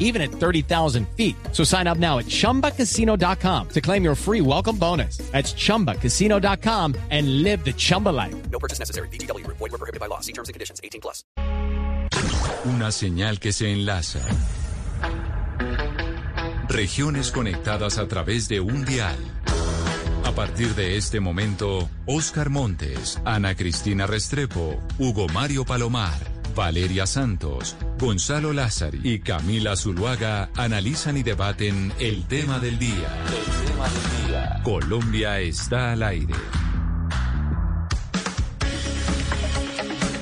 even at 30,000 feet. So sign up now at chumbacasino.com to claim your free welcome bonus. That's chumbacasino.com and live the Chumba life. No purchase necessary. BGW. Void were prohibited by law. See terms and conditions. 18 plus. Una señal que se enlaza. Regiones conectadas a través de un dial. A partir de este momento, Oscar Montes, Ana Cristina Restrepo, Hugo Mario Palomar, Valeria Santos, Gonzalo Lázari y Camila Zuluaga analizan y debaten el tema del día. El tema del día. Colombia está al aire.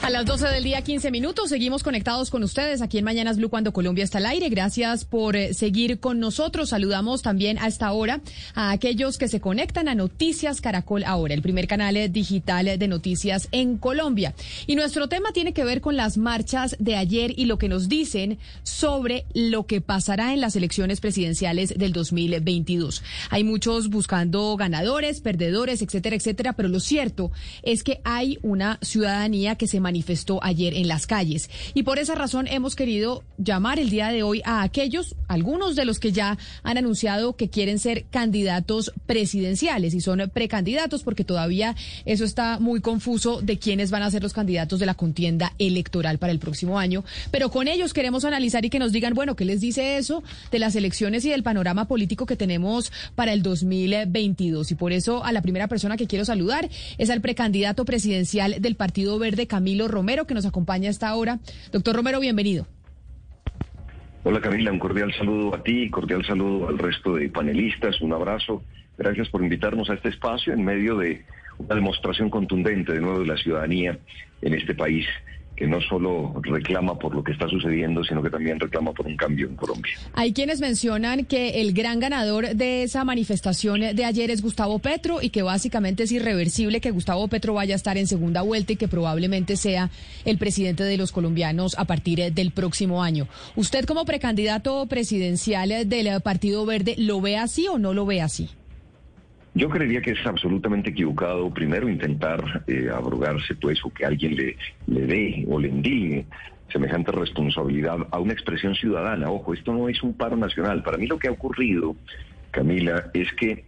A las 12 del día, 15 minutos, seguimos conectados con ustedes aquí en Mañanas Blue cuando Colombia está al aire. Gracias por eh, seguir con nosotros. Saludamos también a esta hora a aquellos que se conectan a Noticias Caracol ahora, el primer canal eh, digital de noticias en Colombia. Y nuestro tema tiene que ver con las marchas de ayer y lo que nos dicen sobre lo que pasará en las elecciones presidenciales del 2022. Hay muchos buscando ganadores, perdedores, etcétera, etcétera, pero lo cierto es que hay una ciudadanía que se manifestó ayer en las calles. Y por esa razón hemos querido llamar el día de hoy a aquellos, algunos de los que ya han anunciado que quieren ser candidatos presidenciales y son precandidatos porque todavía eso está muy confuso de quiénes van a ser los candidatos de la contienda electoral para el próximo año. Pero con ellos queremos analizar y que nos digan, bueno, ¿qué les dice eso de las elecciones y del panorama político que tenemos para el 2022? Y por eso a la primera persona que quiero saludar es al precandidato presidencial del Partido Verde, Camilo Romero, que nos acompaña a esta hora. Doctor Romero, bienvenido. Hola Camila, un cordial saludo a ti, cordial saludo al resto de panelistas, un abrazo. Gracias por invitarnos a este espacio en medio de una demostración contundente de nuevo de la ciudadanía en este país que no solo reclama por lo que está sucediendo, sino que también reclama por un cambio en Colombia. Hay quienes mencionan que el gran ganador de esa manifestación de ayer es Gustavo Petro y que básicamente es irreversible que Gustavo Petro vaya a estar en segunda vuelta y que probablemente sea el presidente de los colombianos a partir del próximo año. ¿Usted como precandidato presidencial del Partido Verde lo ve así o no lo ve así? Yo creería que es absolutamente equivocado primero intentar eh, abrogarse pues o que alguien le, le dé o le endigue semejante responsabilidad a una expresión ciudadana. Ojo, esto no es un paro nacional. Para mí lo que ha ocurrido, Camila, es que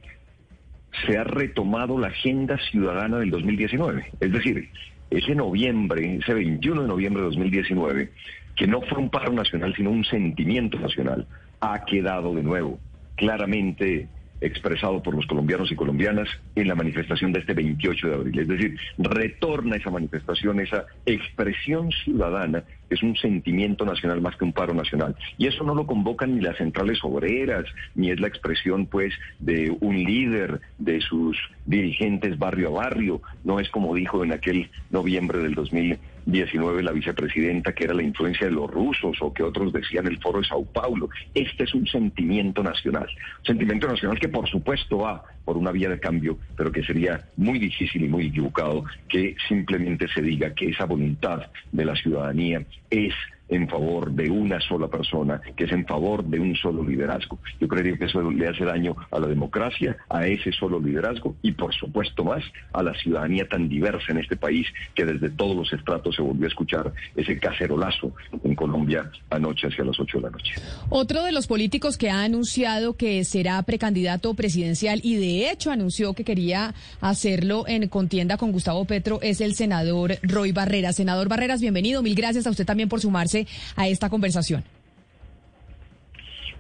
se ha retomado la agenda ciudadana del 2019. Es decir, ese noviembre, ese 21 de noviembre de 2019, que no fue un paro nacional, sino un sentimiento nacional, ha quedado de nuevo claramente expresado por los colombianos y colombianas en la manifestación de este 28 de abril. Es decir, retorna esa manifestación, esa expresión ciudadana, es un sentimiento nacional más que un paro nacional. Y eso no lo convocan ni las centrales obreras, ni es la expresión, pues, de un líder, de sus dirigentes barrio a barrio. No es como dijo en aquel noviembre del 2019 la vicepresidenta que era la influencia de los rusos o que otros decían el foro de Sao Paulo. Este es un sentimiento nacional. Sentimiento nacional que por supuesto va por una vía de cambio, pero que sería muy difícil y muy equivocado que simplemente se diga que esa voluntad de la ciudadanía es en favor de una sola persona, que es en favor de un solo liderazgo. Yo creería que eso le hace daño a la democracia, a ese solo liderazgo y por supuesto más a la ciudadanía tan diversa en este país que desde todos los estratos se volvió a escuchar ese cacerolazo en Colombia anoche hacia las 8 de la noche. Otro de los políticos que ha anunciado que será precandidato presidencial y de hecho anunció que quería hacerlo en contienda con Gustavo Petro es el senador Roy Barreras. Senador Barreras, bienvenido. Mil gracias a usted también por sumarse a esta conversación.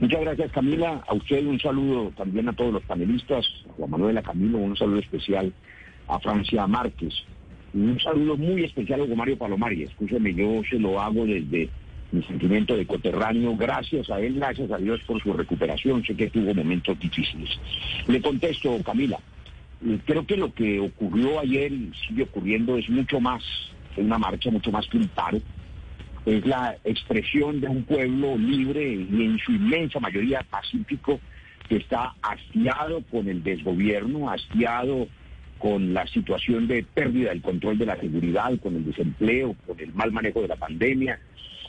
Muchas gracias Camila, a usted un saludo también a todos los panelistas, a Juan Manuel Camilo, un saludo especial a Francia Márquez, un saludo muy especial a Hugo Mario Palomari, escúcheme, yo se lo hago desde mi sentimiento de coterráneo, gracias a él, gracias a Dios por su recuperación, sé que tuvo momentos difíciles. Le contesto, Camila, creo que lo que ocurrió ayer y sigue ocurriendo es mucho más, una marcha mucho más que un paro, es la expresión de un pueblo libre y en su inmensa mayoría pacífico que está hastiado con el desgobierno, hastiado con la situación de pérdida del control de la seguridad, con el desempleo, con el mal manejo de la pandemia.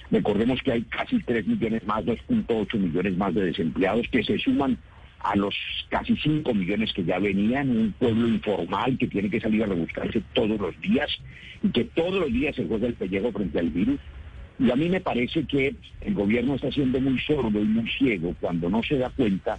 Recordemos que hay casi 3 millones más, 2.8 millones más de desempleados que se suman a los casi 5 millones que ya venían, un pueblo informal que tiene que salir a rebuscarse todos los días y que todos los días se juega el pellejo frente al virus. Y a mí me parece que el gobierno está siendo muy sordo y muy ciego cuando no se da cuenta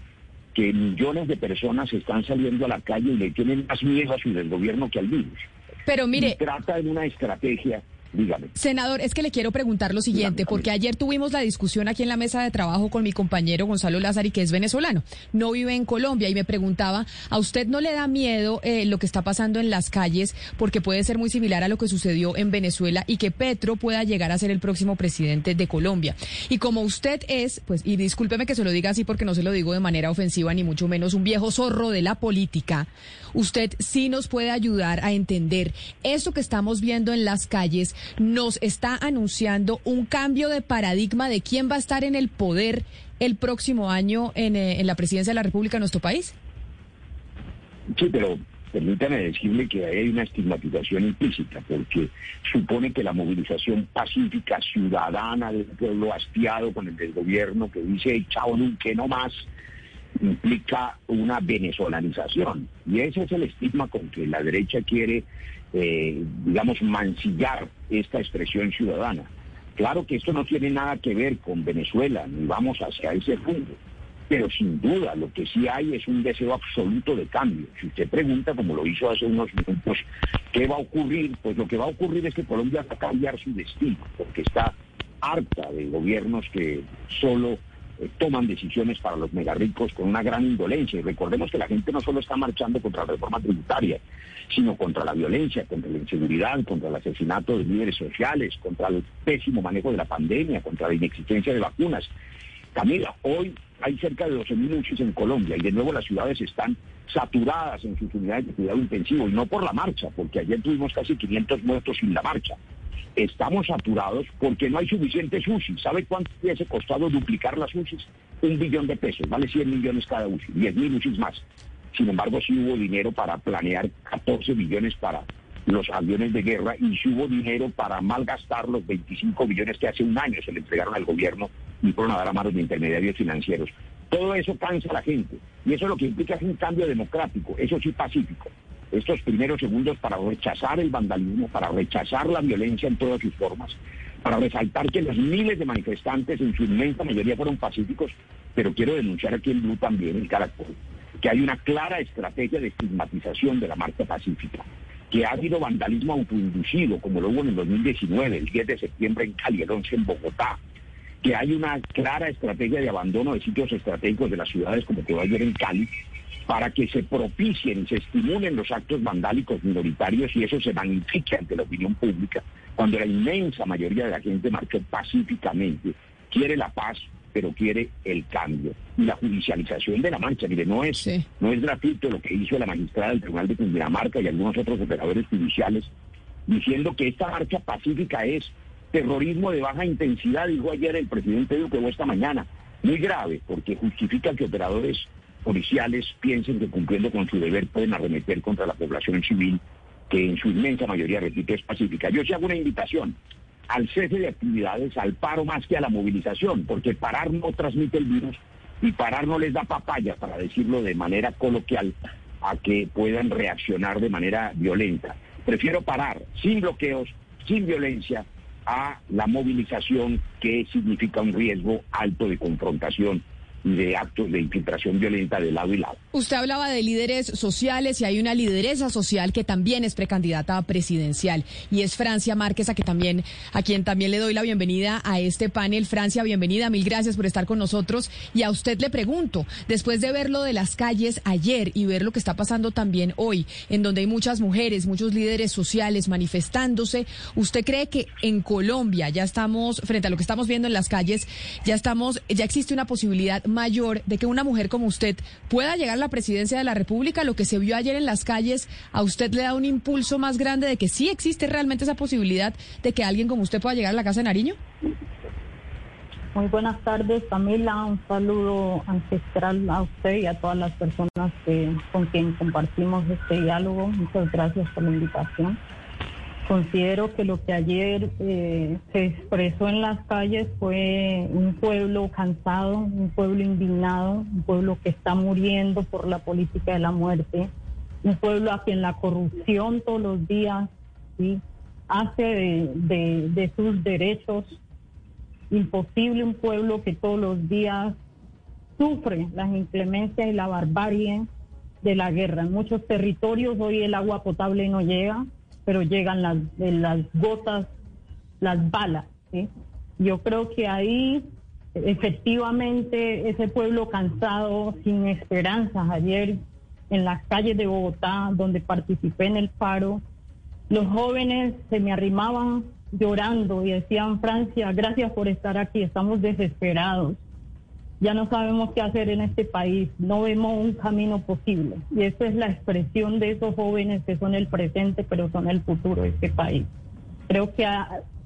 que millones de personas están saliendo a la calle y le tienen más miedo a su gobierno que al virus. Pero mire... Y trata de una estrategia Dígame. Senador, es que le quiero preguntar lo siguiente, porque ayer tuvimos la discusión aquí en la mesa de trabajo con mi compañero Gonzalo Lázari, que es venezolano, no vive en Colombia, y me preguntaba, ¿a usted no le da miedo eh, lo que está pasando en las calles? Porque puede ser muy similar a lo que sucedió en Venezuela y que Petro pueda llegar a ser el próximo presidente de Colombia. Y como usted es, pues, y discúlpeme que se lo diga así porque no se lo digo de manera ofensiva, ni mucho menos un viejo zorro de la política, usted sí nos puede ayudar a entender eso que estamos viendo en las calles nos está anunciando un cambio de paradigma de quién va a estar en el poder el próximo año en, eh, la presidencia de la República de nuestro país? Sí, pero permítame decirle que hay una estigmatización implícita, porque supone que la movilización pacífica ciudadana del pueblo hastiado con el del gobierno que dice, chao, que no más, implica una venezolanización. Y ese es el estigma con que la derecha quiere, eh, digamos, mancillar esta expresión ciudadana. Claro que esto no tiene nada que ver con Venezuela, ni vamos hacia ese punto. Pero sin duda lo que sí hay es un deseo absoluto de cambio. Si usted pregunta, como lo hizo hace unos minutos, ¿qué va a ocurrir? Pues lo que va a ocurrir es que Colombia va a cambiar su destino, porque está harta de gobiernos que solo toman decisiones para los megarricos con una gran indolencia. Y recordemos que la gente no solo está marchando contra la reforma tributaria, sino contra la violencia, contra la inseguridad, contra el asesinato de líderes sociales, contra el pésimo manejo de la pandemia, contra la inexistencia de vacunas. Camila, hoy hay cerca de 12.000 UCIs en Colombia y de nuevo las ciudades están saturadas en sus unidades de cuidado intensivo y no por la marcha, porque ayer tuvimos casi 500 muertos sin la marcha, estamos saturados porque no hay suficientes UCI. ¿Sabe cuánto hubiese costado duplicar las UCI? Un billón de pesos, vale 100 millones cada UCI, 10 mil UCI más. Sin embargo, sí hubo dinero para planear 14 billones para los aviones de guerra y sí hubo dinero para malgastar los 25 billones que hace un año se le entregaron al gobierno y fueron a dar a manos de intermediarios financieros. Todo eso cansa a la gente y eso lo que implica es un cambio democrático, eso sí pacífico estos primeros segundos para rechazar el vandalismo, para rechazar la violencia en todas sus formas, para resaltar que los miles de manifestantes en su inmensa mayoría fueron pacíficos, pero quiero denunciar aquí en Blue también, el Caracol, que hay una clara estrategia de estigmatización de la marcha pacífica, que ha habido vandalismo autoinducido, como lo hubo en el 2019, el 10 de septiembre en Cali, el 11 en Bogotá, que hay una clara estrategia de abandono de sitios estratégicos de las ciudades, como que va a ver en Cali, para que se propicien y se estimulen los actos vandálicos minoritarios y eso se magnifique ante la opinión pública, cuando la inmensa mayoría de la gente marchó pacíficamente, quiere la paz, pero quiere el cambio. Y la judicialización de la marcha, mire, no es, no es gratuito lo que hizo la magistrada del Tribunal de Cundinamarca y algunos otros operadores judiciales, diciendo que esta marcha pacífica es terrorismo de baja intensidad, dijo ayer el presidente Duque o esta mañana. Muy grave, porque justifica que operadores policiales piensen que cumpliendo con su deber pueden arremeter contra la población civil, que en su inmensa mayoría, repito, es pacífica. Yo sí hago una invitación al cese de actividades, al paro más que a la movilización, porque parar no transmite el virus y parar no les da papaya, para decirlo de manera coloquial, a que puedan reaccionar de manera violenta. Prefiero parar sin bloqueos, sin violencia, a la movilización que significa un riesgo alto de confrontación de actos de infiltración violenta de lado y lado. Usted hablaba de líderes sociales y hay una lideresa social que también es precandidata presidencial y es Francia Márquez a que también a quien también le doy la bienvenida a este panel. Francia, bienvenida, mil gracias por estar con nosotros y a usted le pregunto, después de ver lo de las calles ayer y ver lo que está pasando también hoy, en donde hay muchas mujeres, muchos líderes sociales manifestándose, ¿usted cree que en Colombia ya estamos frente a lo que estamos viendo en las calles, ya estamos ya existe una posibilidad mayor de que una mujer como usted pueda llegar a la presidencia de la República? Lo que se vio ayer en las calles, ¿a usted le da un impulso más grande de que sí existe realmente esa posibilidad de que alguien como usted pueda llegar a la Casa de Nariño? Muy buenas tardes, Camila. Un saludo ancestral a usted y a todas las personas que, con quien compartimos este diálogo. Muchas gracias por la invitación. Considero que lo que ayer eh, se expresó en las calles fue un pueblo cansado, un pueblo indignado, un pueblo que está muriendo por la política de la muerte, un pueblo a quien la corrupción todos los días hace de, de sus derechos imposible un pueblo que todos los días sufre las inclemencias y la barbarie de la guerra. En muchos territorios hoy el agua potable no llega, pero llegan las, las gotas, las balas. Yo creo que ahí efectivamente ese pueblo cansado, sin esperanzas, ayer en las calles de Bogotá, donde participé en el paro, los jóvenes se me arrimaban llorando y decían, Francia, gracias por estar aquí, estamos desesperados. Ya no sabemos qué hacer en este país, no vemos un camino posible. Y esa es la expresión de esos jóvenes que son el presente, pero son el futuro de este país. Creo que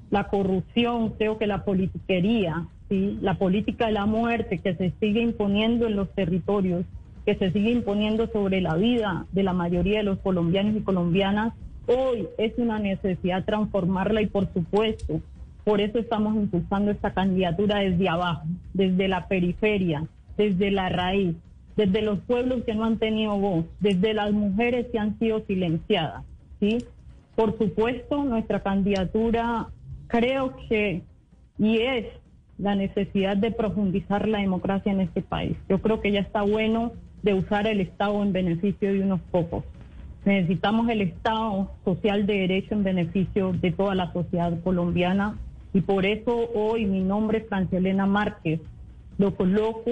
la corrupción, creo que la politiquería, la política de la muerte que se sigue imponiendo en los territorios, que se sigue imponiendo sobre la vida de la mayoría de los colombianos y colombianas, Hoy es una necesidad transformarla y por supuesto, por eso estamos impulsando esta candidatura desde abajo, desde la periferia, desde la raíz, desde los pueblos que no han tenido voz, desde las mujeres que han sido silenciadas, ¿sí? Por supuesto, nuestra candidatura creo que y es la necesidad de profundizar la democracia en este país. Yo creo que ya está bueno de usar el Estado en beneficio de unos pocos. Necesitamos el Estado social de derecho en beneficio de toda la sociedad colombiana y por eso hoy mi nombre es Francelena Márquez. Lo coloco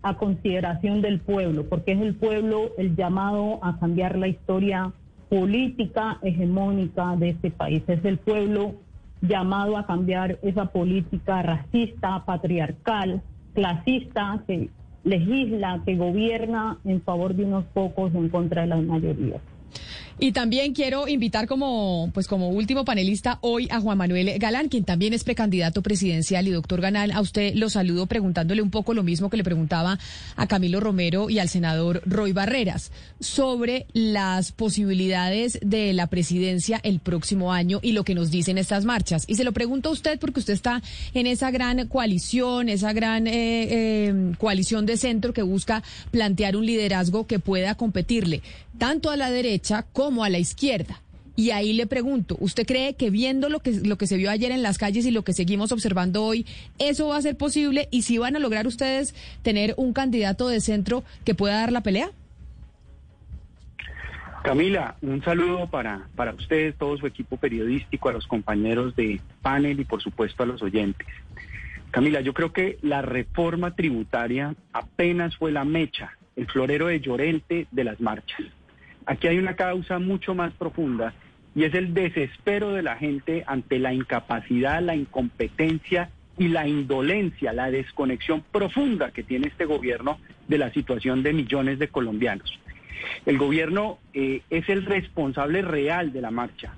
a consideración del pueblo, porque es el pueblo el llamado a cambiar la historia política hegemónica de este país. Es el pueblo llamado a cambiar esa política racista, patriarcal, clasista, que legisla, que gobierna en favor de unos pocos en contra de las mayorías. Y también quiero invitar como, pues como último panelista hoy a Juan Manuel Galán, quien también es precandidato presidencial. Y doctor Galán, a usted lo saludo preguntándole un poco lo mismo que le preguntaba a Camilo Romero y al senador Roy Barreras sobre las posibilidades de la presidencia el próximo año y lo que nos dicen estas marchas. Y se lo pregunto a usted porque usted está en esa gran coalición, esa gran eh, eh, coalición de centro que busca plantear un liderazgo que pueda competirle tanto a la derecha como a la izquierda. Y ahí le pregunto, ¿usted cree que viendo lo que, lo que se vio ayer en las calles y lo que seguimos observando hoy, eso va a ser posible? ¿Y si van a lograr ustedes tener un candidato de centro que pueda dar la pelea? Camila, un saludo para, para ustedes, todo su equipo periodístico, a los compañeros de panel y por supuesto a los oyentes. Camila, yo creo que la reforma tributaria apenas fue la mecha, el florero de Llorente de las marchas. Aquí hay una causa mucho más profunda y es el desespero de la gente ante la incapacidad, la incompetencia y la indolencia, la desconexión profunda que tiene este gobierno de la situación de millones de colombianos. El gobierno eh, es el responsable real de la marcha.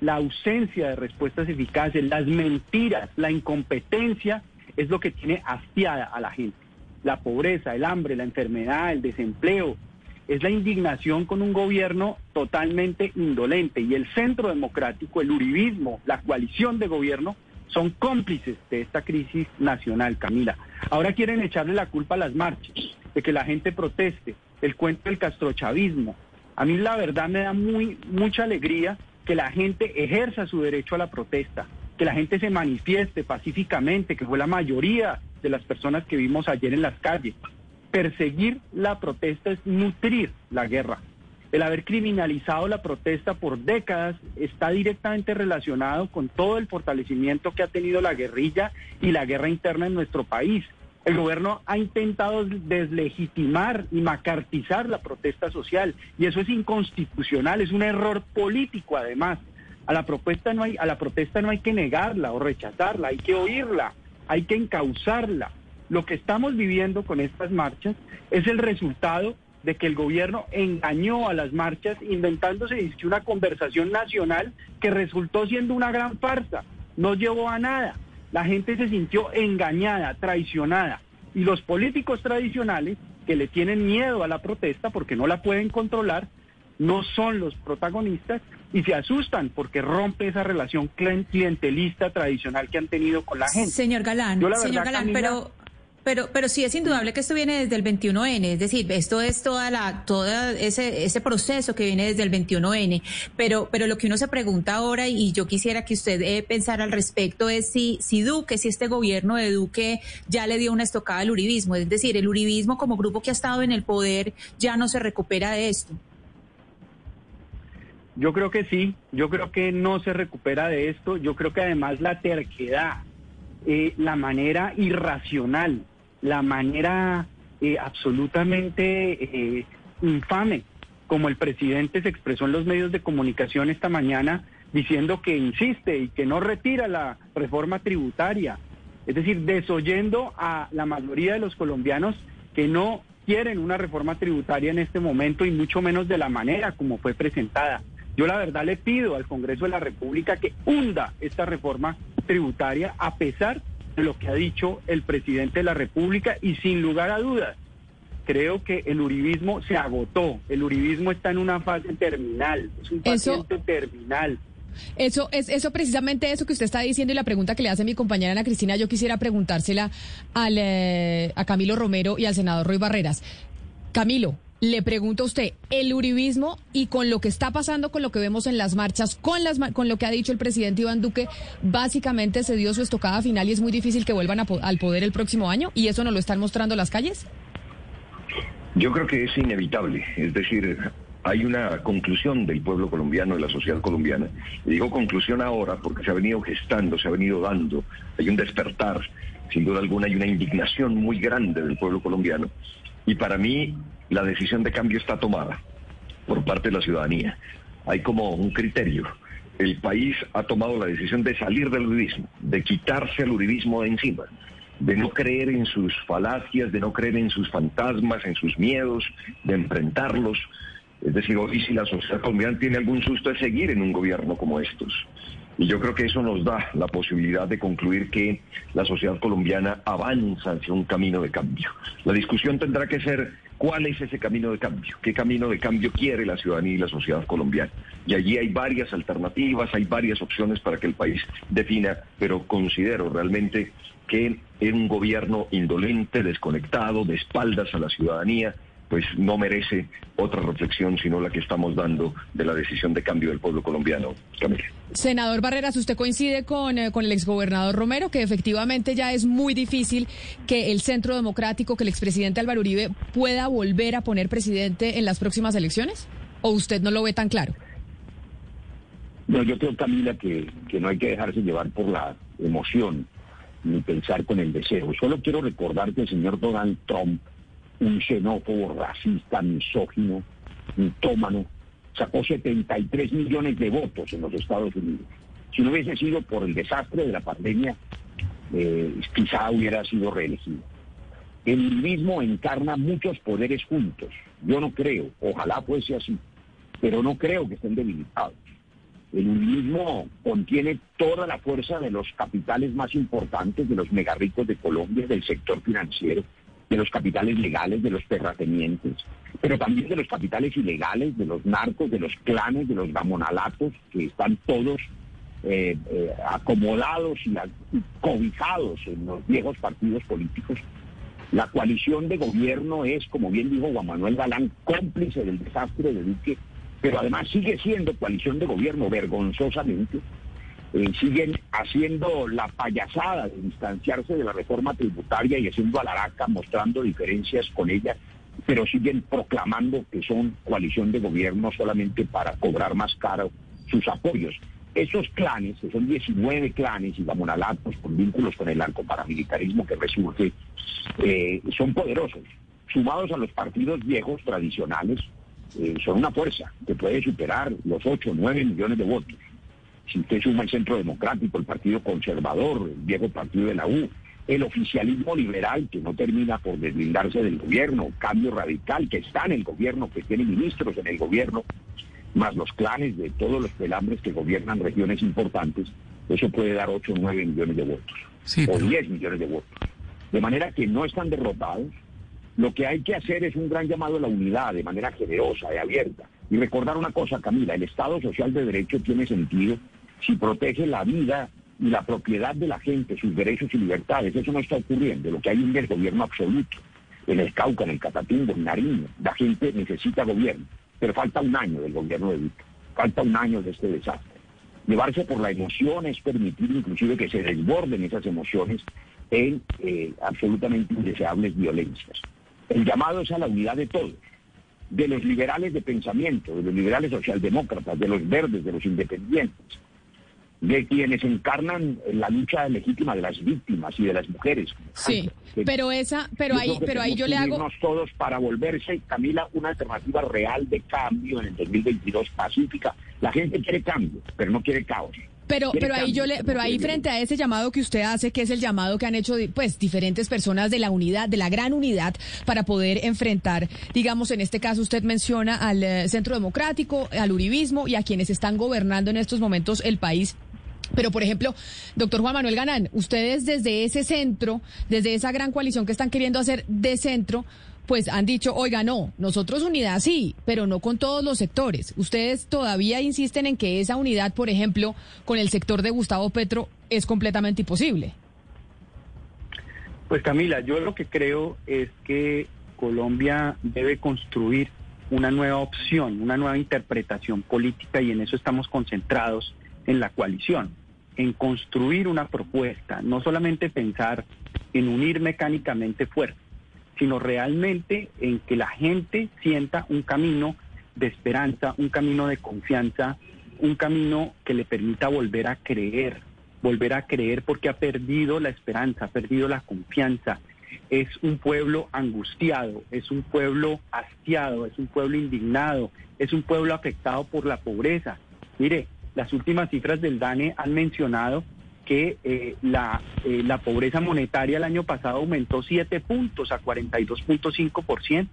La ausencia de respuestas eficaces, las mentiras, la incompetencia es lo que tiene hastiada a la gente. La pobreza, el hambre, la enfermedad, el desempleo, es la indignación con un gobierno totalmente indolente y el centro democrático, el uribismo, la coalición de gobierno son cómplices de esta crisis nacional, Camila. Ahora quieren echarle la culpa a las marchas, de que la gente proteste, el cuento del castrochavismo. A mí la verdad me da muy mucha alegría que la gente ejerza su derecho a la protesta, que la gente se manifieste pacíficamente, que fue la mayoría de las personas que vimos ayer en las calles. Perseguir la protesta es nutrir la guerra. El haber criminalizado la protesta por décadas está directamente relacionado con todo el fortalecimiento que ha tenido la guerrilla y la guerra interna en nuestro país. El gobierno ha intentado deslegitimar y macartizar la protesta social y eso es inconstitucional, es un error político además. A la propuesta no hay a la protesta no hay que negarla o rechazarla, hay que oírla, hay que encauzarla lo que estamos viviendo con estas marchas es el resultado de que el gobierno engañó a las marchas inventándose una conversación nacional que resultó siendo una gran farsa, no llevó a nada. La gente se sintió engañada, traicionada. Y los políticos tradicionales, que le tienen miedo a la protesta porque no la pueden controlar, no son los protagonistas y se asustan porque rompe esa relación clientelista tradicional que han tenido con la gente. Señor Galán, señor Galán, pero pero, pero sí es indudable que esto viene desde el 21N, es decir, esto es toda la, toda ese, ese proceso que viene desde el 21N. Pero, pero lo que uno se pregunta ahora, y yo quisiera que usted eh, pensara al respecto, es si, si Duque, si este gobierno de Duque ya le dio una estocada al uribismo. Es decir, el uribismo como grupo que ha estado en el poder ya no se recupera de esto. Yo creo que sí, yo creo que no se recupera de esto, yo creo que además la terquedad, eh, la manera irracional la manera eh, absolutamente eh, infame como el presidente se expresó en los medios de comunicación esta mañana diciendo que insiste y que no retira la reforma tributaria. Es decir, desoyendo a la mayoría de los colombianos que no quieren una reforma tributaria en este momento y mucho menos de la manera como fue presentada. Yo la verdad le pido al Congreso de la República que hunda esta reforma tributaria a pesar lo que ha dicho el presidente de la República y sin lugar a dudas, creo que el uribismo se agotó, el uribismo está en una fase terminal, es un paciente terminal. Eso es eso precisamente eso que usted está diciendo y la pregunta que le hace mi compañera Ana Cristina, yo quisiera preguntársela al, eh, a Camilo Romero y al senador Roy Barreras. Camilo, le pregunto a usted, el uribismo y con lo que está pasando, con lo que vemos en las marchas, con, las, con lo que ha dicho el presidente Iván Duque, básicamente se dio su estocada final y es muy difícil que vuelvan al poder el próximo año y eso nos lo están mostrando las calles. Yo creo que es inevitable, es decir, hay una conclusión del pueblo colombiano, de la sociedad colombiana. Y digo conclusión ahora porque se ha venido gestando, se ha venido dando, hay un despertar, sin duda alguna hay una indignación muy grande del pueblo colombiano. Y para mí la decisión de cambio está tomada por parte de la ciudadanía. Hay como un criterio. El país ha tomado la decisión de salir del uribismo, de quitarse el uribismo de encima, de no creer en sus falacias, de no creer en sus fantasmas, en sus miedos, de enfrentarlos. Es decir, hoy si la sociedad colombiana tiene algún susto de seguir en un gobierno como estos. Y yo creo que eso nos da la posibilidad de concluir que la sociedad colombiana avanza hacia un camino de cambio. La discusión tendrá que ser cuál es ese camino de cambio, qué camino de cambio quiere la ciudadanía y la sociedad colombiana. Y allí hay varias alternativas, hay varias opciones para que el país defina, pero considero realmente que en un gobierno indolente, desconectado, de espaldas a la ciudadanía, pues no merece otra reflexión sino la que estamos dando de la decisión de cambio del pueblo colombiano. Camila. Senador Barreras, ¿usted coincide con, eh, con el exgobernador Romero que efectivamente ya es muy difícil que el Centro Democrático, que el expresidente Álvaro Uribe pueda volver a poner presidente en las próximas elecciones? ¿O usted no lo ve tan claro? No, yo creo, Camila, que, que no hay que dejarse llevar por la emoción ni pensar con el deseo. Solo quiero recordar que el señor Donald Trump un xenófobo, racista, misógino, mitómano, sacó 73 millones de votos en los Estados Unidos. Si no hubiese sido por el desastre de la pandemia, eh, quizá hubiera sido reelegido. El mismo encarna muchos poderes juntos. Yo no creo, ojalá fuese así, pero no creo que estén debilitados. El mismo contiene toda la fuerza de los capitales más importantes, de los megarricos de Colombia, del sector financiero, de los capitales legales, de los terratenientes, pero también de los capitales ilegales, de los narcos, de los clanes, de los gamonalatos, que están todos eh, eh, acomodados y, cobijados en los viejos partidos políticos. La coalición de gobierno es, como bien dijo Juan Manuel Galán, cómplice del desastre de Duque, pero además sigue siendo coalición de gobierno vergonzosamente eh, siguen haciendo la payasada de distanciarse de la reforma tributaria y haciendo alaraca, mostrando diferencias con ella, pero siguen proclamando que son coalición de gobierno solamente para cobrar más caro sus apoyos. Esos clanes, que son 19 clanes y gamonalatos con vínculos con el narcoparamilitarismo que resurge, eh, son poderosos. Sumados a los partidos viejos tradicionales, eh, son una fuerza que puede superar los 8 o 9 millones de votos si usted suma el Centro Democrático, el Partido Conservador, el viejo partido de la U, el oficialismo liberal que no termina por deslindarse del gobierno, cambio radical que está en el gobierno, que tiene ministros en el gobierno, más los clanes de todos los pelambres que gobiernan regiones importantes, eso puede dar 8 o 9 millones de votos. o 10 millones de votos. De manera que no están derrotados. Lo que hay que hacer es un gran llamado a la unidad de manera generosa y abierta. Y recordar una cosa, Camila, el Estado Social de Derecho tiene sentido si protege la vida y la propiedad de la gente, sus derechos y libertades. Eso no está ocurriendo. Lo que hay es un desgobierno absoluto. En el Cauca, en el Catatumbo, en Nariño. La gente necesita gobierno. Pero falta un año del gobierno de Duque. Falta un año de este desastre. Llevarse por la emoción es permitir inclusive que se desborden esas emociones en eh, absolutamente indeseables violencias. El llamado es a la unidad de todos, de los liberales de pensamiento, de los liberales socialdemócratas, de los verdes, de los independientes, de quienes encarnan la lucha legítima de las víctimas y de las mujeres. Sí, pero esa, pero ahí, pero ahí yo le hago todos para volverse, Camila, una alternativa real de cambio en el 2022 pacífica. La gente quiere cambio, pero no quiere caos. Pero, pero ahí yo le, pero ahí frente a ese llamado que usted hace, que es el llamado que han hecho pues diferentes personas de la unidad, de la gran unidad, para poder enfrentar, digamos, en este caso usted menciona al eh, Centro Democrático, al Uribismo y a quienes están gobernando en estos momentos el país pero, por ejemplo, doctor Juan Manuel Ganán, ustedes desde ese centro, desde esa gran coalición que están queriendo hacer de centro, pues han dicho, oiga, no, nosotros unidad sí, pero no con todos los sectores. Ustedes todavía insisten en que esa unidad, por ejemplo, con el sector de Gustavo Petro es completamente imposible. Pues Camila, yo lo que creo es que Colombia debe construir una nueva opción, una nueva interpretación política y en eso estamos concentrados en la coalición en construir una propuesta, no solamente pensar en unir mecánicamente fuerzas, sino realmente en que la gente sienta un camino de esperanza, un camino de confianza, un camino que le permita volver a creer, volver a creer porque ha perdido la esperanza, ha perdido la confianza. Es un pueblo angustiado, es un pueblo hastiado, es un pueblo indignado, es un pueblo afectado por la pobreza. Mire, las últimas cifras del DANE han mencionado que eh, la, eh, la pobreza monetaria el año pasado aumentó 7 puntos a 42.5%.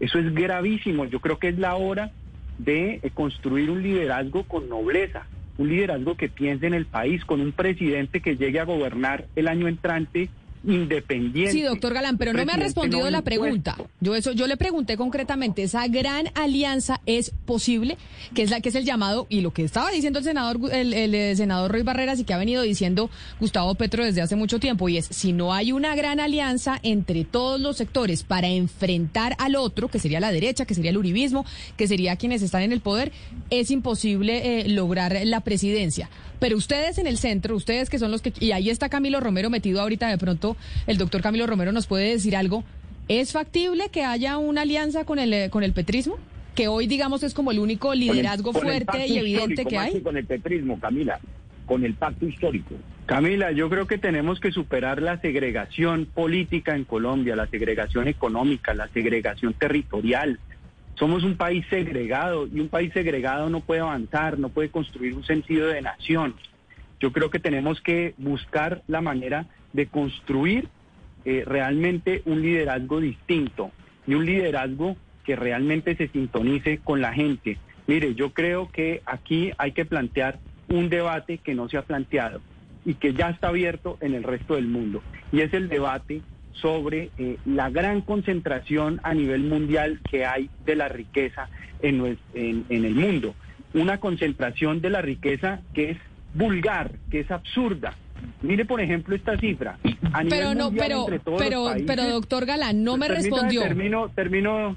Eso es gravísimo. Yo creo que es la hora de eh, construir un liderazgo con nobleza, un liderazgo que piense en el país, con un presidente que llegue a gobernar el año entrante independiente. Sí, doctor Galán, pero no me ha respondido la pregunta. Yo eso, yo le pregunté concretamente, ¿esa gran alianza es posible? Que es la que es el llamado, y lo que estaba diciendo el senador, el, el, senador Ruiz Barreras y que ha venido diciendo Gustavo Petro desde hace mucho tiempo, y es si no hay una gran alianza entre todos los sectores para enfrentar al otro, que sería la derecha, que sería el uribismo, que sería quienes están en el poder, es imposible eh, lograr la presidencia. Pero ustedes en el centro, ustedes que son los que, y ahí está Camilo Romero metido ahorita de pronto, el doctor Camilo Romero nos puede decir algo. ¿Es factible que haya una alianza con el, eh, con el petrismo? Que hoy, digamos, es como el único liderazgo fuerte y evidente que hay. Con el petrismo, Camila, con el pacto histórico. Camila, yo creo que tenemos que superar la segregación política en Colombia, la segregación económica, la segregación territorial. Somos un país segregado y un país segregado no puede avanzar, no puede construir un sentido de nación. Yo creo que tenemos que buscar la manera de construir eh, realmente un liderazgo distinto y un liderazgo que realmente se sintonice con la gente. Mire, yo creo que aquí hay que plantear un debate que no se ha planteado y que ya está abierto en el resto del mundo. Y es el debate sobre eh, la gran concentración a nivel mundial que hay de la riqueza en, en, el mundo. Una concentración de la riqueza que es vulgar, que es absurda. Mire, por ejemplo, esta cifra. A nivel pero no, pero, pero, pero, doctor Galán, no me respondió. Termino, termino,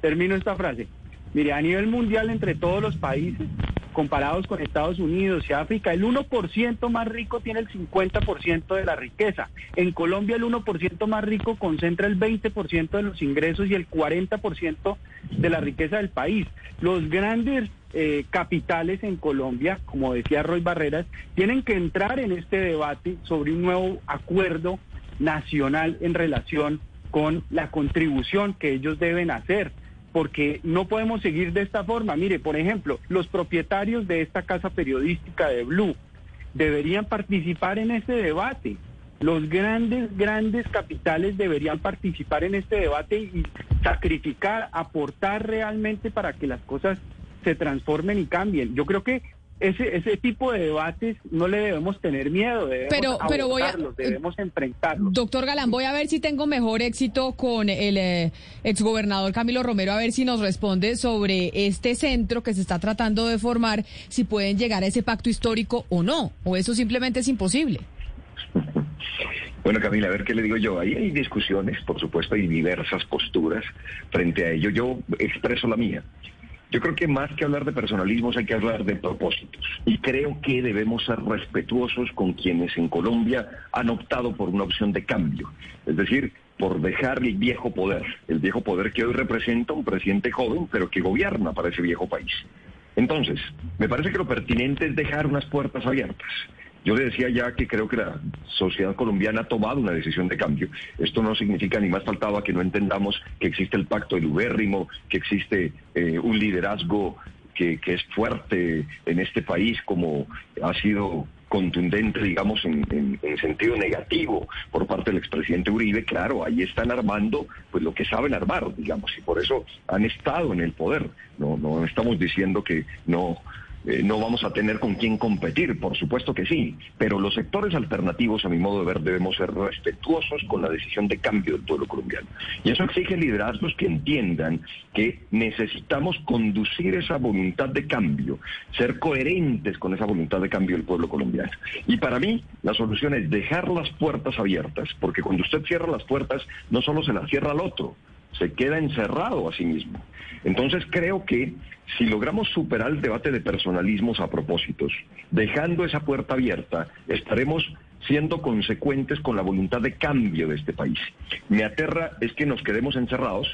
termino esta frase. Mire, a nivel mundial, entre todos los países, comparados con Estados Unidos y África, el 1% más rico tiene el 50% de la riqueza. En Colombia el 1% más rico concentra el 20% de los ingresos y el 40% de la riqueza del país. Los grandes eh, capitales en Colombia, como decía Roy Barreras, tienen que entrar en este debate sobre un nuevo acuerdo nacional en relación con la contribución que ellos deben hacer porque no podemos seguir de esta forma. Mire, por ejemplo, los propietarios de esta casa periodística de Blue deberían participar en este debate. Los grandes, grandes capitales deberían participar en este debate y sacrificar, aportar realmente para que las cosas se transformen y cambien. Yo creo que ese, ese tipo de debates no le debemos tener miedo, debemos pero, pero voy a, debemos enfrentarlos. Doctor Galán, voy a ver si tengo mejor éxito con el eh, exgobernador Camilo Romero, a ver si nos responde sobre este centro que se está tratando de formar, si pueden llegar a ese pacto histórico o no, o eso simplemente es imposible. Bueno, Camila, a ver qué le digo yo. Ahí hay discusiones, por supuesto, hay diversas posturas frente a ello. Yo expreso la mía. Yo creo que más que hablar de personalismos hay que hablar de propósitos. Y creo que debemos ser respetuosos con quienes en Colombia han optado por una opción de cambio. Es decir, por dejar el viejo poder. El viejo poder que hoy representa un presidente joven, pero que gobierna para ese viejo país. Entonces, me parece que lo pertinente es dejar unas puertas abiertas. Yo le decía ya que creo que la sociedad colombiana ha tomado una decisión de cambio. Esto no significa ni más faltaba que no entendamos que existe el pacto del ubérrimo, que existe eh, un liderazgo que, es fuerte en este país como ha sido contundente, digamos, en, en, sentido negativo por parte del expresidente Uribe, claro, ahí están armando pues lo que saben armar, digamos, y por eso han estado en el poder. No, no estamos diciendo que no eh, no vamos a tener con quién competir, por supuesto que sí, pero los sectores alternativos, a mi modo de ver, debemos ser respetuosos con la decisión de cambio del pueblo colombiano. Y eso exige liderazgos que entiendan que necesitamos conducir esa voluntad de cambio, ser coherentes con esa voluntad de cambio del pueblo colombiano. Y para mí, la solución es dejar las puertas abiertas, porque cuando usted cierra las puertas, no solo se las cierra al otro, se queda encerrado a sí mismo. Entonces creo que si logramos superar el debate de personalismos a propósitos, dejando esa puerta abierta, estaremos siendo consecuentes con la voluntad de cambio de este país. Me aterra es que nos quedemos encerrados,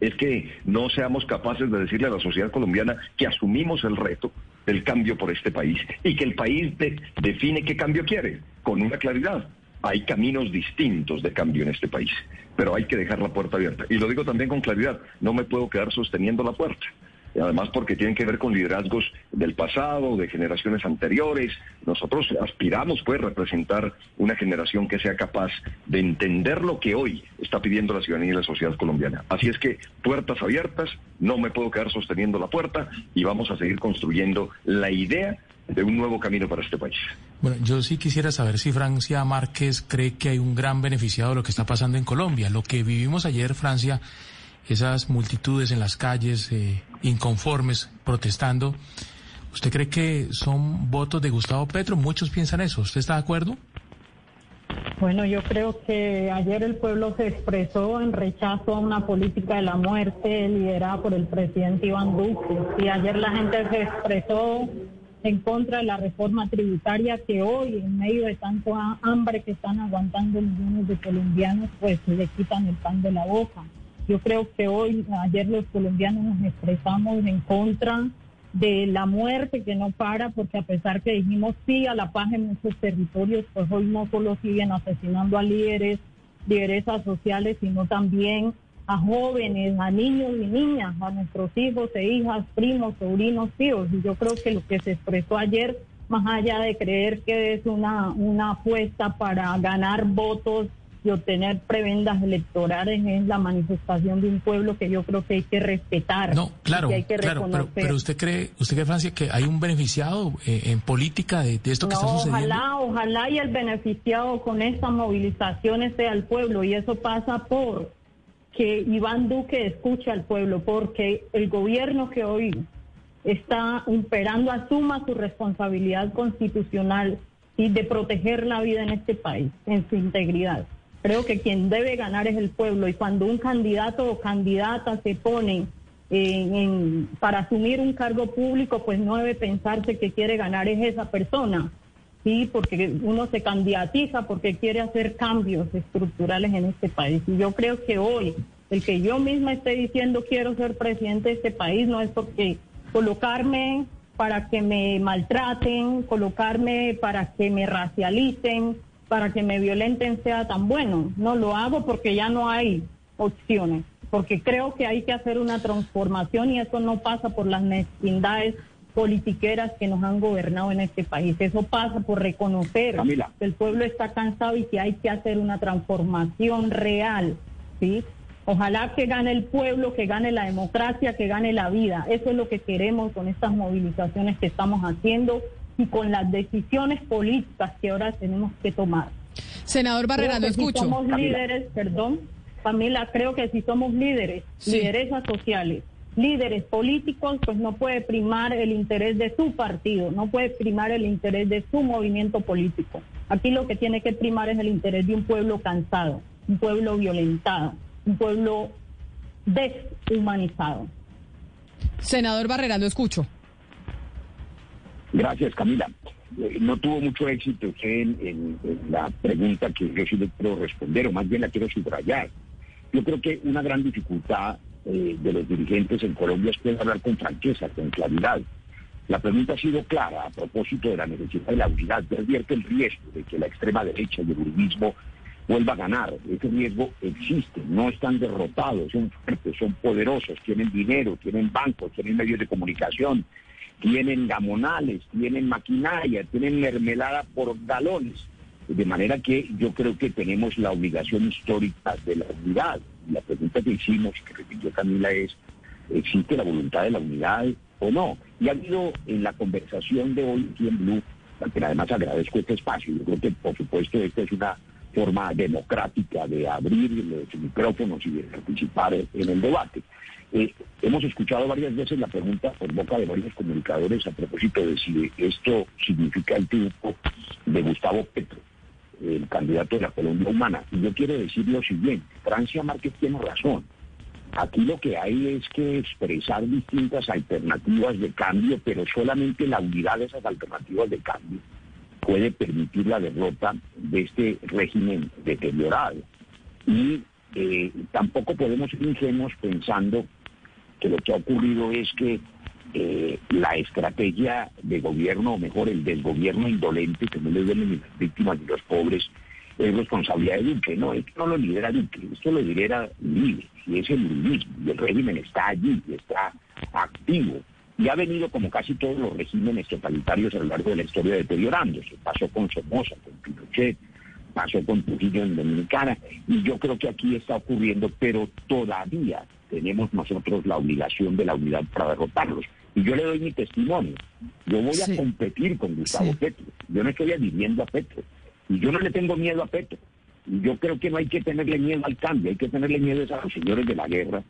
es que no seamos capaces de decirle a la sociedad colombiana que asumimos el reto del cambio por este país y que el país define qué cambio quiere, con una claridad. Hay caminos distintos de cambio en este país, pero hay que dejar la puerta abierta. Y lo digo también con claridad, no me puedo quedar sosteniendo la puerta además porque tienen que ver con liderazgos del pasado, de generaciones anteriores. Nosotros aspiramos pues representar una generación que sea capaz de entender lo que hoy está pidiendo la ciudadanía y la sociedad colombiana. Así es que puertas abiertas, no me puedo quedar sosteniendo la puerta y vamos a seguir construyendo la idea de un nuevo camino para este país. Bueno, yo sí quisiera saber si Francia Márquez cree que hay un gran beneficiado de lo que está pasando en Colombia. Lo que vivimos ayer, Francia, esas multitudes en las calles eh, inconformes protestando, ¿usted cree que son votos de Gustavo Petro? Muchos piensan eso. ¿Usted está de acuerdo? Bueno, yo creo que ayer el pueblo se expresó en rechazo a una política de la muerte liderada por el presidente Iván Duque. Y ayer la gente se expresó en contra de la reforma tributaria que hoy, en medio de tanto hambre que están aguantando millones de colombianos, pues le quitan el pan de la boca. Yo creo que hoy, ayer los colombianos nos expresamos en contra de la muerte que no para, porque a pesar que dijimos sí a la paz en nuestros territorios, pues hoy no solo siguen asesinando a líderes, lideresas sociales, sino también a jóvenes, a niños y niñas, a nuestros hijos e hijas, primos, sobrinos, tíos. Y yo creo que lo que se expresó ayer, más allá de creer que es una, una apuesta para ganar votos y obtener prebendas electorales es la manifestación de un pueblo que yo creo que hay que respetar. No, claro, claro, pero, usted cree, usted cree, Francia, que hay un beneficiado eh, en política de, esto que está sucediendo. Ojalá, ojalá y el beneficiado con estas movilizaciones sea el pueblo y eso pasa por que Iván Duque escuche al pueblo, porque el gobierno que hoy está imperando asuma su responsabilidad constitucional y de proteger la vida en este país, en su integridad. Creo que quien debe ganar es el pueblo y cuando un candidato o candidata se pone en, para asumir un cargo público, pues no debe pensarse que quiere ganar es esa persona, sí, porque uno se candidatiza porque quiere hacer cambios estructurales en este país. Y yo creo que hoy el que yo misma esté diciendo quiero ser presidente de este país no es porque colocarme para que me maltraten, colocarme para que me racialicen, para que me violenten sea tan bueno. No lo hago porque ya no hay opciones, porque creo que hay que hacer una transformación y eso no pasa por las mezquindades politiqueras que nos han gobernado en este país. Eso pasa por reconocer que el pueblo está cansado y que hay que hacer una transformación real, ¿sí? Ojalá que gane el pueblo, que gane la democracia, que gane la vida. Eso es lo que queremos con estas movilizaciones que estamos haciendo y con las decisiones políticas que ahora tenemos que tomar. Senador Barrera, lo escucho. Si somos líderes, perdón, Camila, creo que si somos líderes, lideresas sociales, líderes políticos, pues no puede primar el interés de su partido, no puede primar el interés de su movimiento político. Aquí lo que tiene que primar es el interés de un pueblo cansado, un pueblo violentado, un pueblo deshumanizado. Senador Barrera, lo escucho. Gracias, Camila. Eh, no tuvo mucho éxito usted en, la pregunta que yo sí le quiero responder, o más bien la quiero subrayar. Yo creo que una gran dificultad eh, de los dirigentes en Colombia es poder hablar con franqueza, con claridad. La pregunta ha sido clara a propósito de la necesidad de la unidad. Yo advierte el riesgo de que la extrema derecha y el uribismo vuelva a ganar. Ese riesgo existe, no están derrotados, son fuertes, son poderosos, tienen dinero, tienen bancos, tienen medios de comunicación, tienen gamonales, tienen maquinaria, tienen mermelada por galones. De manera que yo creo que tenemos la obligación histórica de la unidad. La pregunta que hicimos, que repitió Camila, es, ¿existe la voluntad de la unidad o no? Y ha habido en la conversación de hoy aquí en Blue, que además agradezco este espacio, yo creo que por supuesto esta es una forma democrática de abrir los micrófonos y de participar en el debate. Eh, hemos escuchado varias veces la pregunta por boca de varios comunicadores a propósito de si esto significa el triunfo de Gustavo Petro, el candidato de la Colombia Humana. Y yo quiero decir lo siguiente, Francia Márquez tiene razón. Aquí lo que hay es que expresar distintas alternativas de cambio, pero solamente la unidad de esas alternativas de cambio puede permitir la derrota de este régimen deteriorado. Y eh, tampoco podemos ser ingenuos pensando que lo que ha ocurrido es que eh, la estrategia de gobierno, o mejor el desgobierno indolente, que no le duelen ni las víctimas ni los pobres, es responsabilidad de Duque. No, esto no lo lidera Duque, esto lo lidera Uribe, y es el uribismo, y el régimen está allí, está activo. Y ha venido, como casi todos los regímenes totalitarios a lo largo de la historia, deteriorándose. Pasó con Somoza, con Pinochet, pasó con Trujillo en Dominicana, y yo creo que aquí está ocurriendo, pero todavía tenemos nosotros la obligación de la unidad para derrotarlos. Y yo le doy mi testimonio. Yo voy a competir con Gustavo Petro. Yo no estoy adhiriendo a Petro. Y yo no le tengo miedo a Petro. Y yo creo que no hay que tenerle miedo al cambio, hay que tenerle miedo a los señores de la guerra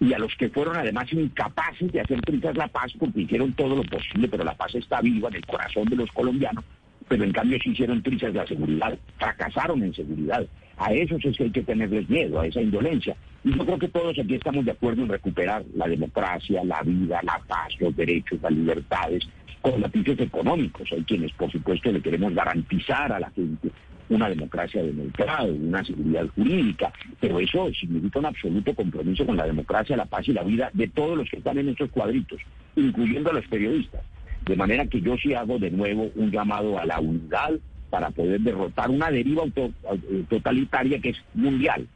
y a los que fueron además incapaces de hacer trizas la paz porque hicieron todo lo posible, pero la paz está viva en el corazón de los colombianos, pero en cambio sí hicieron trizas la seguridad, fracasaron en seguridad. A esos es que hay que tenerles miedo, a esa indolencia. Y yo creo que todos aquí estamos de acuerdo en recuperar la democracia, la vida, la paz, los derechos, las libertades, con matices económicos. Hay quienes, por supuesto, le queremos garantizar a la gente una democracia de mercado, una seguridad jurídica, pero eso significa un absoluto compromiso con la democracia, la paz y la vida de todos los que están en estos cuadritos, incluyendo a los periodistas. De manera que yo sí hago de nuevo un llamado a la unidad para poder derrotar una deriva eh, totalitaria que es mundial,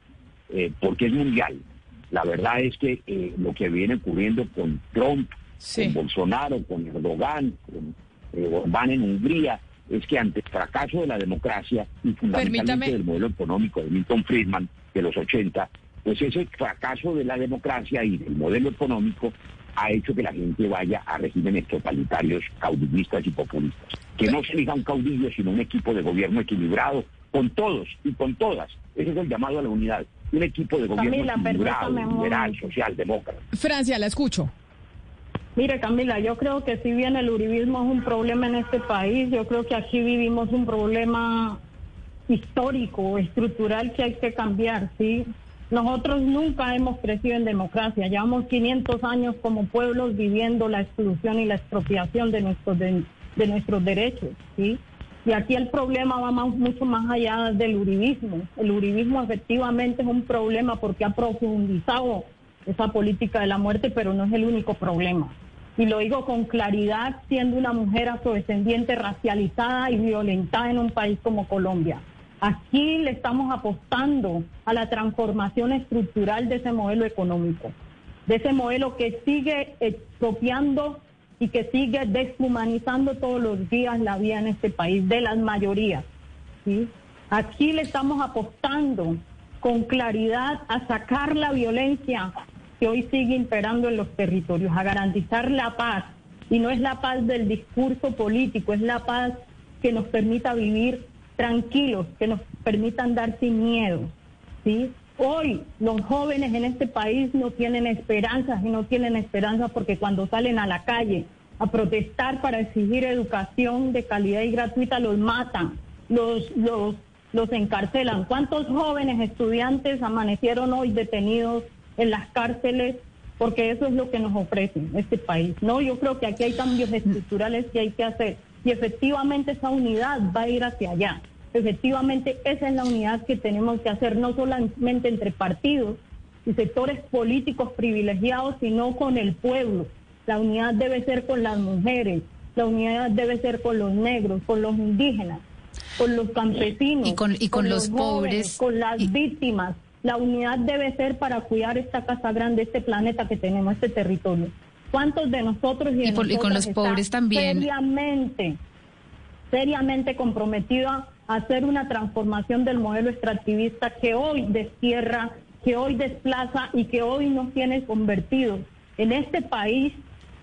eh, porque es mundial. La verdad es que eh, lo que viene ocurriendo con Trump, con Bolsonaro, con Erdogan, con Orbán en Hungría, es que ante el fracaso de la democracia y fundamentalmente del modelo económico de Milton Friedman de los 80, pues ese fracaso de la democracia y del modelo económico ha hecho que la gente vaya a regímenes totalitarios, caudillistas y populistas. Que no se elija un caudillo, sino un equipo de gobierno equilibrado con todos y con todas. Ese es el llamado a la unidad. Un equipo de gobierno equilibrado, liberal, social, demócrata. Francia, la escucho. Mire, Camila, yo creo que si bien el uribismo es un problema en este país, yo creo que aquí vivimos un problema histórico, estructural que hay que cambiar, ¿sí? Nosotros nunca hemos crecido en democracia, llevamos 500 años como pueblos viviendo la exclusión y la expropiación de nuestros, de, nuestros derechos, ¿sí? Y aquí el problema va mucho más allá del uribismo. El uribismo efectivamente es un problema porque ha profundizado esa política de la muerte, pero no es el único problema y lo digo con claridad, siendo una mujer afrodescendiente racializada y violentada en un país como Colombia. Aquí le estamos apostando a la transformación estructural de ese modelo económico, de ese modelo que sigue expropiando y que sigue deshumanizando todos los días la vida en este país, de las mayorías. Aquí le estamos apostando con claridad a sacar la violencia que hoy sigue imperando en los territorios, a garantizar la paz. Y no es la paz del discurso político, es la paz que nos permita vivir tranquilos, que nos permita andar sin miedo. ¿sí? Hoy los jóvenes en este país no tienen esperanzas y no tienen esperanza porque cuando salen a la calle a protestar para exigir educación de calidad y gratuita los matan, los, los, los encarcelan. ¿Cuántos jóvenes estudiantes amanecieron hoy detenidos en las cárceles? Porque eso es lo que nos ofrece este país. No, yo creo que aquí hay cambios estructurales que hay que hacer y efectivamente esa unidad va a ir hacia allá. Efectivamente, esa es la unidad que tenemos que hacer, no solamente entre partidos y sectores políticos privilegiados, sino con el pueblo. La unidad debe ser con las mujeres, la unidad debe ser con los negros, con los indígenas, con los campesinos, y con, y con, los, pobres, con las víctimas. La unidad debe ser para cuidar esta casa grande, este planeta que tenemos, este territorio. ¿Cuántos de nosotros y, y con los pobres también seriamente, seriamente comprometidos hacer una transformación del modelo extractivista que hoy destierra, que hoy desplaza y que hoy nos tiene convertidos en este país,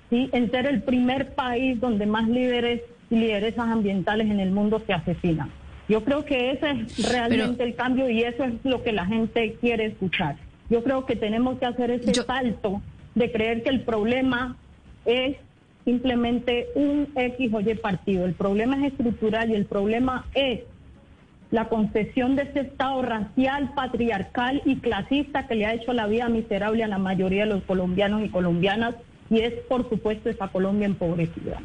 ¿sí? en ser el primer país donde más líderes y lideresas ambientales en el mundo se asesinan. Yo creo que ese es realmente el cambio y eso es lo que la gente quiere escuchar. Yo creo que tenemos que hacer ese salto de creer que el problema es simplemente un X o Y partido. El problema es estructural y el problema es la concesión de ese Estado racial, patriarcal y clasista que le ha hecho la vida miserable a la mayoría de los colombianos y colombianas y es, por supuesto, esa Colombia empobrecida.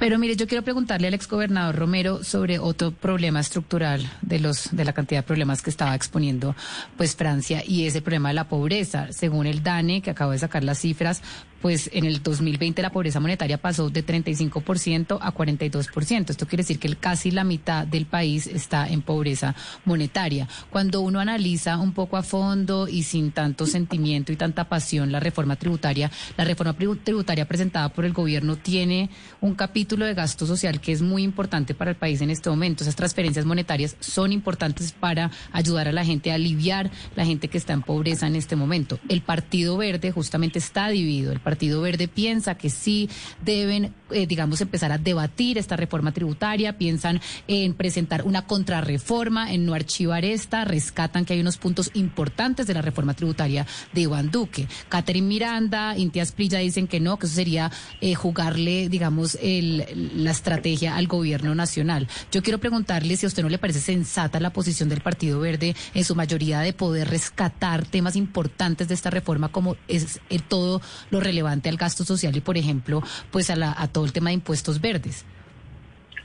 Pero mire, yo quiero preguntarle al exgobernador Romero sobre otro problema estructural de los de la cantidad de problemas que estaba exponiendo pues Francia y ese problema de la pobreza. Según el DANE, que acabo de sacar las cifras, pues en el 2020 la pobreza monetaria pasó de 35% a 42%. Esto quiere decir que casi la mitad del país está en pobreza monetaria. Cuando uno analiza un poco a fondo y sin tanto sentimiento y tanta pasión la reforma tributaria, la reforma tributaria presentada por el gobierno tiene un capítulo de gasto social que es muy importante para el país en este momento. Esas transferencias monetarias son importantes para ayudar a la gente a aliviar la gente que está en pobreza en este momento. El Partido Verde justamente está dividido. Partido Verde piensa que sí deben, eh, digamos, empezar a debatir esta reforma tributaria, piensan en presentar una contrarreforma, en no archivar esta, rescatan que hay unos puntos importantes de la reforma tributaria de Iván Duque. Catherine Miranda, Intias Prilla dicen que no, que eso sería eh, jugarle, digamos, la estrategia al gobierno nacional. Yo quiero preguntarle si a usted no le parece sensata la posición del Partido Verde en su mayoría de poder rescatar temas importantes de esta reforma como es eh, todo lo relevante relevante al gasto social y, por ejemplo, pues a, todo el tema de impuestos verdes?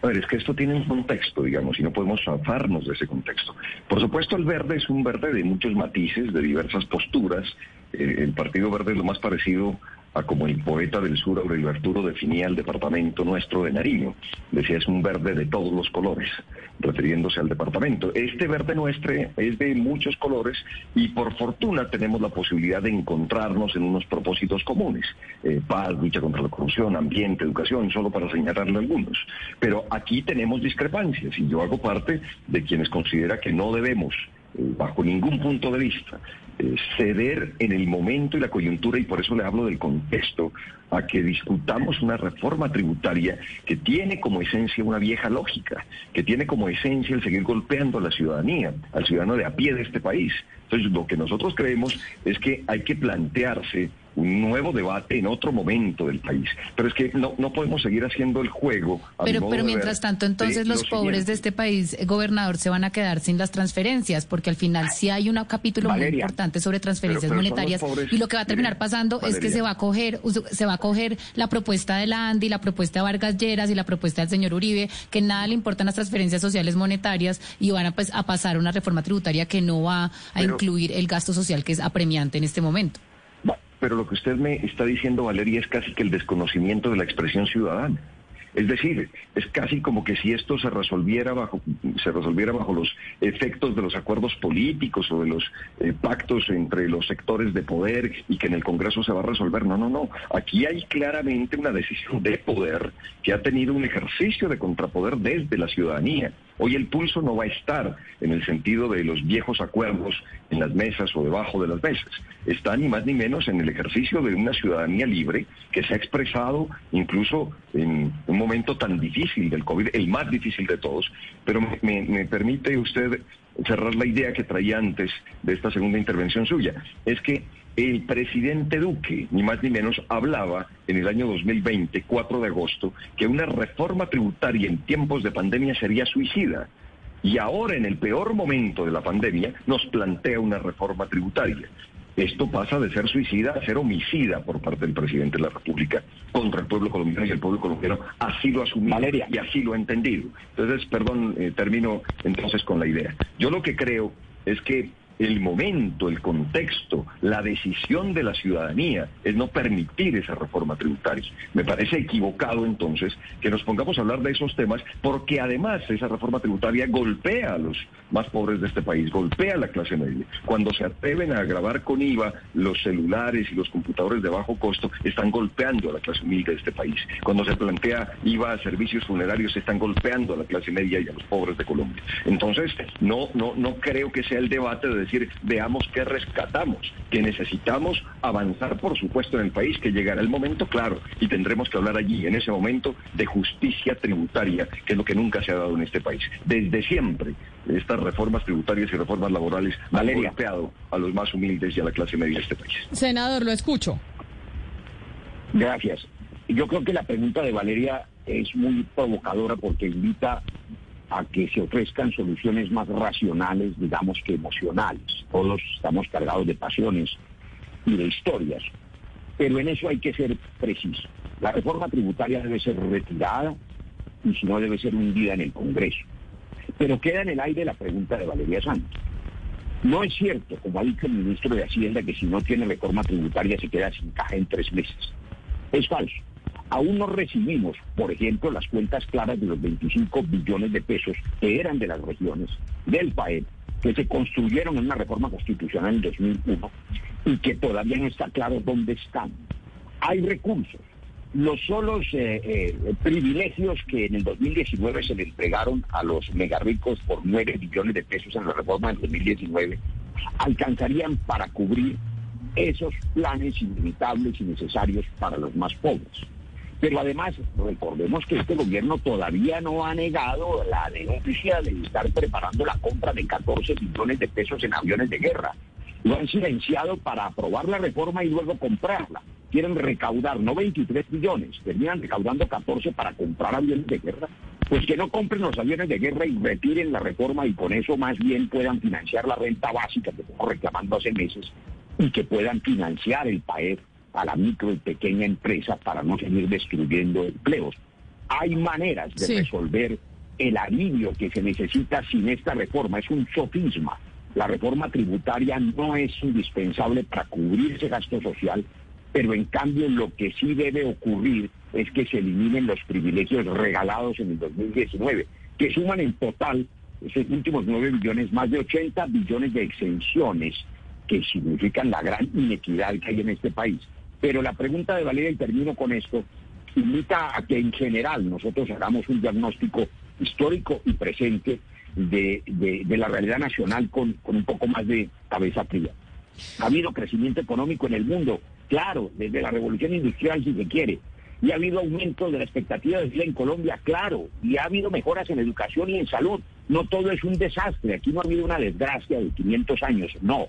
A ver, es que esto tiene un contexto, digamos, y no podemos zafarnos de ese contexto. Por supuesto, el verde es un verde de muchos matices, de diversas posturas. Eh, el Partido Verde es lo más parecido a como el poeta del sur, Aurelio Arturo, definía el departamento nuestro de Nariño. Decía, es un verde de todos los colores, refiriéndose al departamento. Este verde nuestro es de muchos colores y por fortuna tenemos la posibilidad de encontrarnos en unos propósitos comunes. Eh, paz, lucha contra la corrupción, ambiente, educación, solo para señalarle algunos. Pero aquí tenemos discrepancias y yo hago parte de quienes considera que no debemos eh, bajo ningún punto de vista, ceder en el momento y la coyuntura, y por eso le hablo del contexto, a que discutamos una reforma tributaria que tiene como esencia una vieja lógica, que tiene como esencia el seguir golpeando a la ciudadanía, al ciudadano de a pie de este país. Entonces, lo que nosotros creemos es que hay que plantearse un nuevo debate en otro momento del país. Pero es que no, no podemos seguir haciendo el juego. pero pero mientras tanto, entonces los pobres de este país, eh, gobernador, se van a quedar sin las transferencias, porque al final sí hay un capítulo muy importante sobre transferencias monetarias y lo que va a terminar pasando es que se va a coger se va a coger la propuesta de la Andy, la propuesta de Vargas Lleras y la propuesta del señor Uribe, que nada le importan las transferencias sociales monetarias y van a, pues, a pasar una reforma tributaria que no va a incluir el gasto social que es apremiante en este momento pero lo que usted me está diciendo, Valeria, es casi que el desconocimiento de la expresión ciudadana. Es decir, es casi como que si esto se resolviera bajo, se resolviera bajo los efectos de los acuerdos políticos o de los eh, pactos entre los sectores de poder y que en el Congreso se va a resolver. No, no, no. Aquí hay claramente una decisión de poder que ha tenido un ejercicio de contrapoder desde la ciudadanía Hoy el pulso no va a estar en el sentido de los viejos acuerdos en las mesas o debajo de las mesas. Está ni más ni menos en el ejercicio de una ciudadanía libre que se ha expresado incluso en un momento tan difícil del COVID, el más difícil de todos. Pero me, me permite usted cerrar la idea que traía antes de esta segunda intervención suya. Es que el presidente Duque, ni más ni menos, hablaba en el año 2020, 4 de agosto, que una reforma tributaria en tiempos de pandemia sería suicida. Y ahora, en el peor momento de la pandemia, nos plantea una reforma tributaria. Esto pasa de ser suicida a ser homicida por parte del presidente de la República contra el pueblo colombiano y el pueblo colombiano así lo ha asumido y así lo ha entendido. Entonces, perdón, eh, termino entonces con la idea. Yo lo que creo es que el momento, el contexto, la decisión de la ciudadanía es no permitir esa reforma tributaria. Me parece equivocado entonces que nos pongamos a hablar de esos temas porque además esa reforma tributaria golpea a los más pobres de este país, golpea a la clase media. Cuando se atreven a grabar con IVA los celulares y los computadores de bajo costo, están golpeando a la clase humilde de este país. Cuando se plantea IVA a servicios funerarios, están golpeando a la clase media y a los pobres de Colombia. Entonces, no, no, no creo que sea el debate de decir, veamos qué rescatamos, que necesitamos avanzar, por supuesto, en el país, que llegará el momento, claro, y tendremos que hablar allí, en ese momento, de justicia tributaria, que es lo que nunca se ha dado en este país. Desde siempre, estas reformas tributarias y reformas laborales han golpeado a los más humildes y a la clase media de este país. Senador, lo escucho. Gracias. Yo creo que la pregunta de Valeria es muy provocadora porque invita a que se ofrezcan soluciones más racionales, digamos que emocionales. Todos estamos cargados de pasiones y de historias, pero en eso hay que ser preciso. La reforma tributaria debe ser retirada y si no debe ser hundida en el Congreso. Pero queda en el aire la pregunta de Valeria Santos. No es cierto, como ha dicho el ministro de Hacienda, que si no tiene reforma tributaria se queda sin caja en tres meses. Es falso. Aún no recibimos, por ejemplo, las cuentas claras de los 25 billones de pesos que eran de las regiones del PAE, que se construyeron en una reforma constitucional en 2001 y que todavía no está claro dónde están. Hay recursos. Los solos eh, eh, privilegios que en el 2019 se le entregaron a los megarricos por 9 billones de pesos en la reforma del 2019 alcanzarían para cubrir esos planes ilimitables y necesarios para los más pobres. Pero además, recordemos que este gobierno todavía no ha negado la denuncia de estar preparando la compra de 14 millones de pesos en aviones de guerra. Lo han silenciado para aprobar la reforma y luego comprarla. Quieren recaudar no 23 millones, terminan recaudando 14 para comprar aviones de guerra. Pues que no compren los aviones de guerra y retiren la reforma y con eso más bien puedan financiar la renta básica que estamos reclamando hace meses y que puedan financiar el PAER a la micro y pequeña empresa para no seguir destruyendo empleos. Hay maneras de resolver el alivio que se necesita sin esta reforma. Es un sofisma. La reforma tributaria no es indispensable para cubrir ese gasto social, pero en cambio lo que sí debe ocurrir es que se eliminen los privilegios regalados en el 2019, que suman en total esos últimos 9 billones, más de 80 billones de exenciones que significan la gran inequidad que hay en este país. Pero la pregunta de Valeria, y termino con esto, invita a que en general nosotros hagamos un diagnóstico histórico y presente de, la realidad nacional con, con un poco más de cabeza fría. Ha habido crecimiento económico en el mundo, claro, desde la revolución industrial si se quiere, y ha habido aumento de la expectativa de vida en Colombia, claro, y ha habido mejoras en educación y en salud. No todo es un desastre, aquí no ha habido una desgracia de 500 años, no.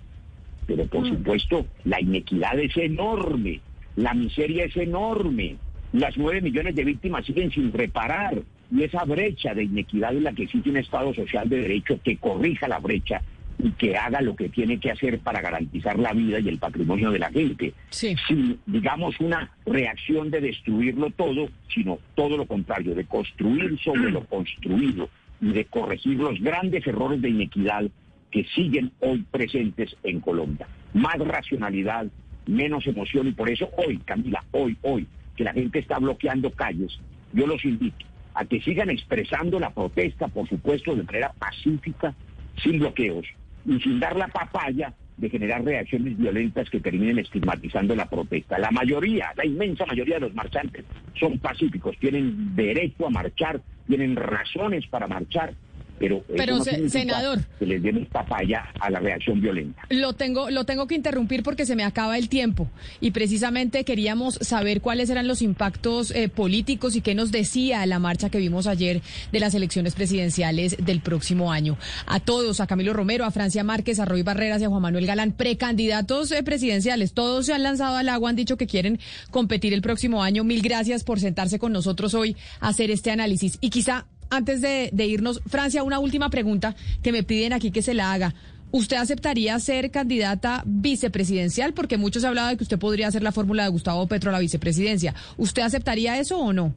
Pero por mm. supuesto, la inequidad es enorme, la miseria es enorme, las nueve millones de víctimas siguen sin reparar, y esa brecha de inequidad es la que exige un Estado social de derecho que corrija la brecha y que haga lo que tiene que hacer para garantizar la vida y el patrimonio de la gente. Sin, digamos, una reacción de destruirlo todo, sino todo lo contrario, de construir sobre lo construido y de corregir los grandes errores de inequidad que siguen hoy presentes en Colombia. Más racionalidad, menos emoción y por eso hoy, Camila, hoy, hoy, que la gente está bloqueando calles, yo los invito a que sigan expresando la protesta, por supuesto, de manera pacífica, sin bloqueos y sin dar la papaya de generar reacciones violentas que terminen estigmatizando la protesta. La mayoría, la inmensa mayoría de los marchantes son pacíficos, tienen derecho a marchar, tienen razones para marchar pero, pero senador que les den papaya a la reacción violenta. Lo tengo, lo tengo que interrumpir porque se me acaba el tiempo y precisamente queríamos saber cuáles eran los impactos eh, políticos y qué nos decía la marcha que vimos ayer de las elecciones presidenciales del próximo año. A todos, a Camilo Romero, a Francia Márquez, a Roy Barreras y a Juan Manuel Galán, precandidatos eh, presidenciales, todos se han lanzado al agua, han dicho que quieren competir el próximo año. Mil gracias por sentarse con nosotros hoy a hacer este análisis y quizá antes de, irnos, Francia, una última pregunta que me piden aquí que se la haga. ¿Usted aceptaría ser candidata vicepresidencial? Porque muchos han hablado de que usted podría hacer la fórmula de Gustavo Petro a la vicepresidencia. ¿Usted aceptaría eso o no?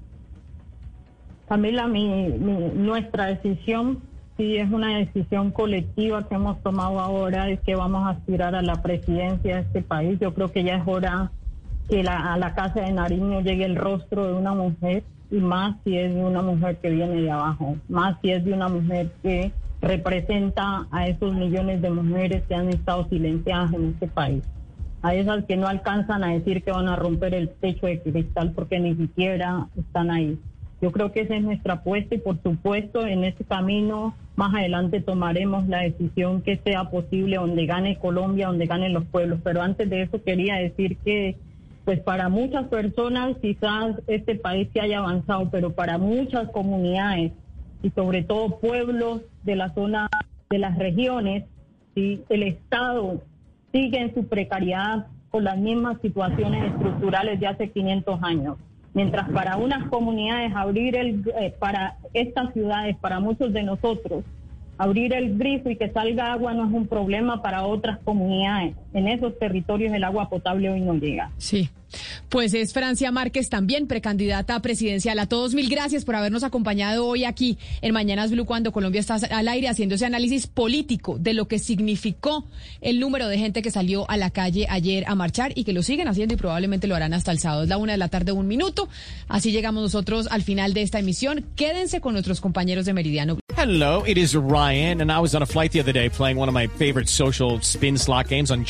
Camila, mi, nuestra decisión sí es una decisión colectiva que hemos tomado ahora, es que vamos a aspirar a la presidencia de este país. Yo creo que ya es hora que a la Casa de Nariño llegue el rostro de una mujer y más si es de una mujer que viene de abajo, más si es de una mujer que representa a esos millones de mujeres que han estado silenciadas en este país, a esas que no alcanzan a decir que van a romper el techo de cristal porque ni siquiera están ahí. Yo creo que esa es nuestra apuesta y por supuesto en ese camino más adelante tomaremos la decisión que sea posible donde gane Colombia, donde ganen los pueblos. Pero antes de eso quería decir que pues para muchas personas quizás este país se haya avanzado, pero para muchas comunidades y sobre todo pueblos de la zona de las regiones, ¿sí? el Estado sigue en su precariedad con las mismas situaciones estructurales de hace 500 años. Mientras para unas comunidades abrir el, eh, para estas ciudades, para muchos de nosotros, abrir el grifo y que salga agua no es un problema para otras comunidades. En esos territorios el agua potable hoy no llega. Sí. Pues es Francia Márquez también precandidata presidencial. A todos mil gracias por habernos acompañado hoy aquí en Mañanas Blue cuando Colombia está al aire haciendo ese análisis político de lo que significó el número de gente que salió a la calle ayer a marchar y que lo siguen haciendo y probablemente lo harán hasta el sábado. Es la una de la tarde, un minuto. Así llegamos nosotros al final de esta emisión. Quédense con nuestros compañeros de Meridiano. Hello, it is Ryan and I was on a flight the other day playing one of my favorite social spin slot games on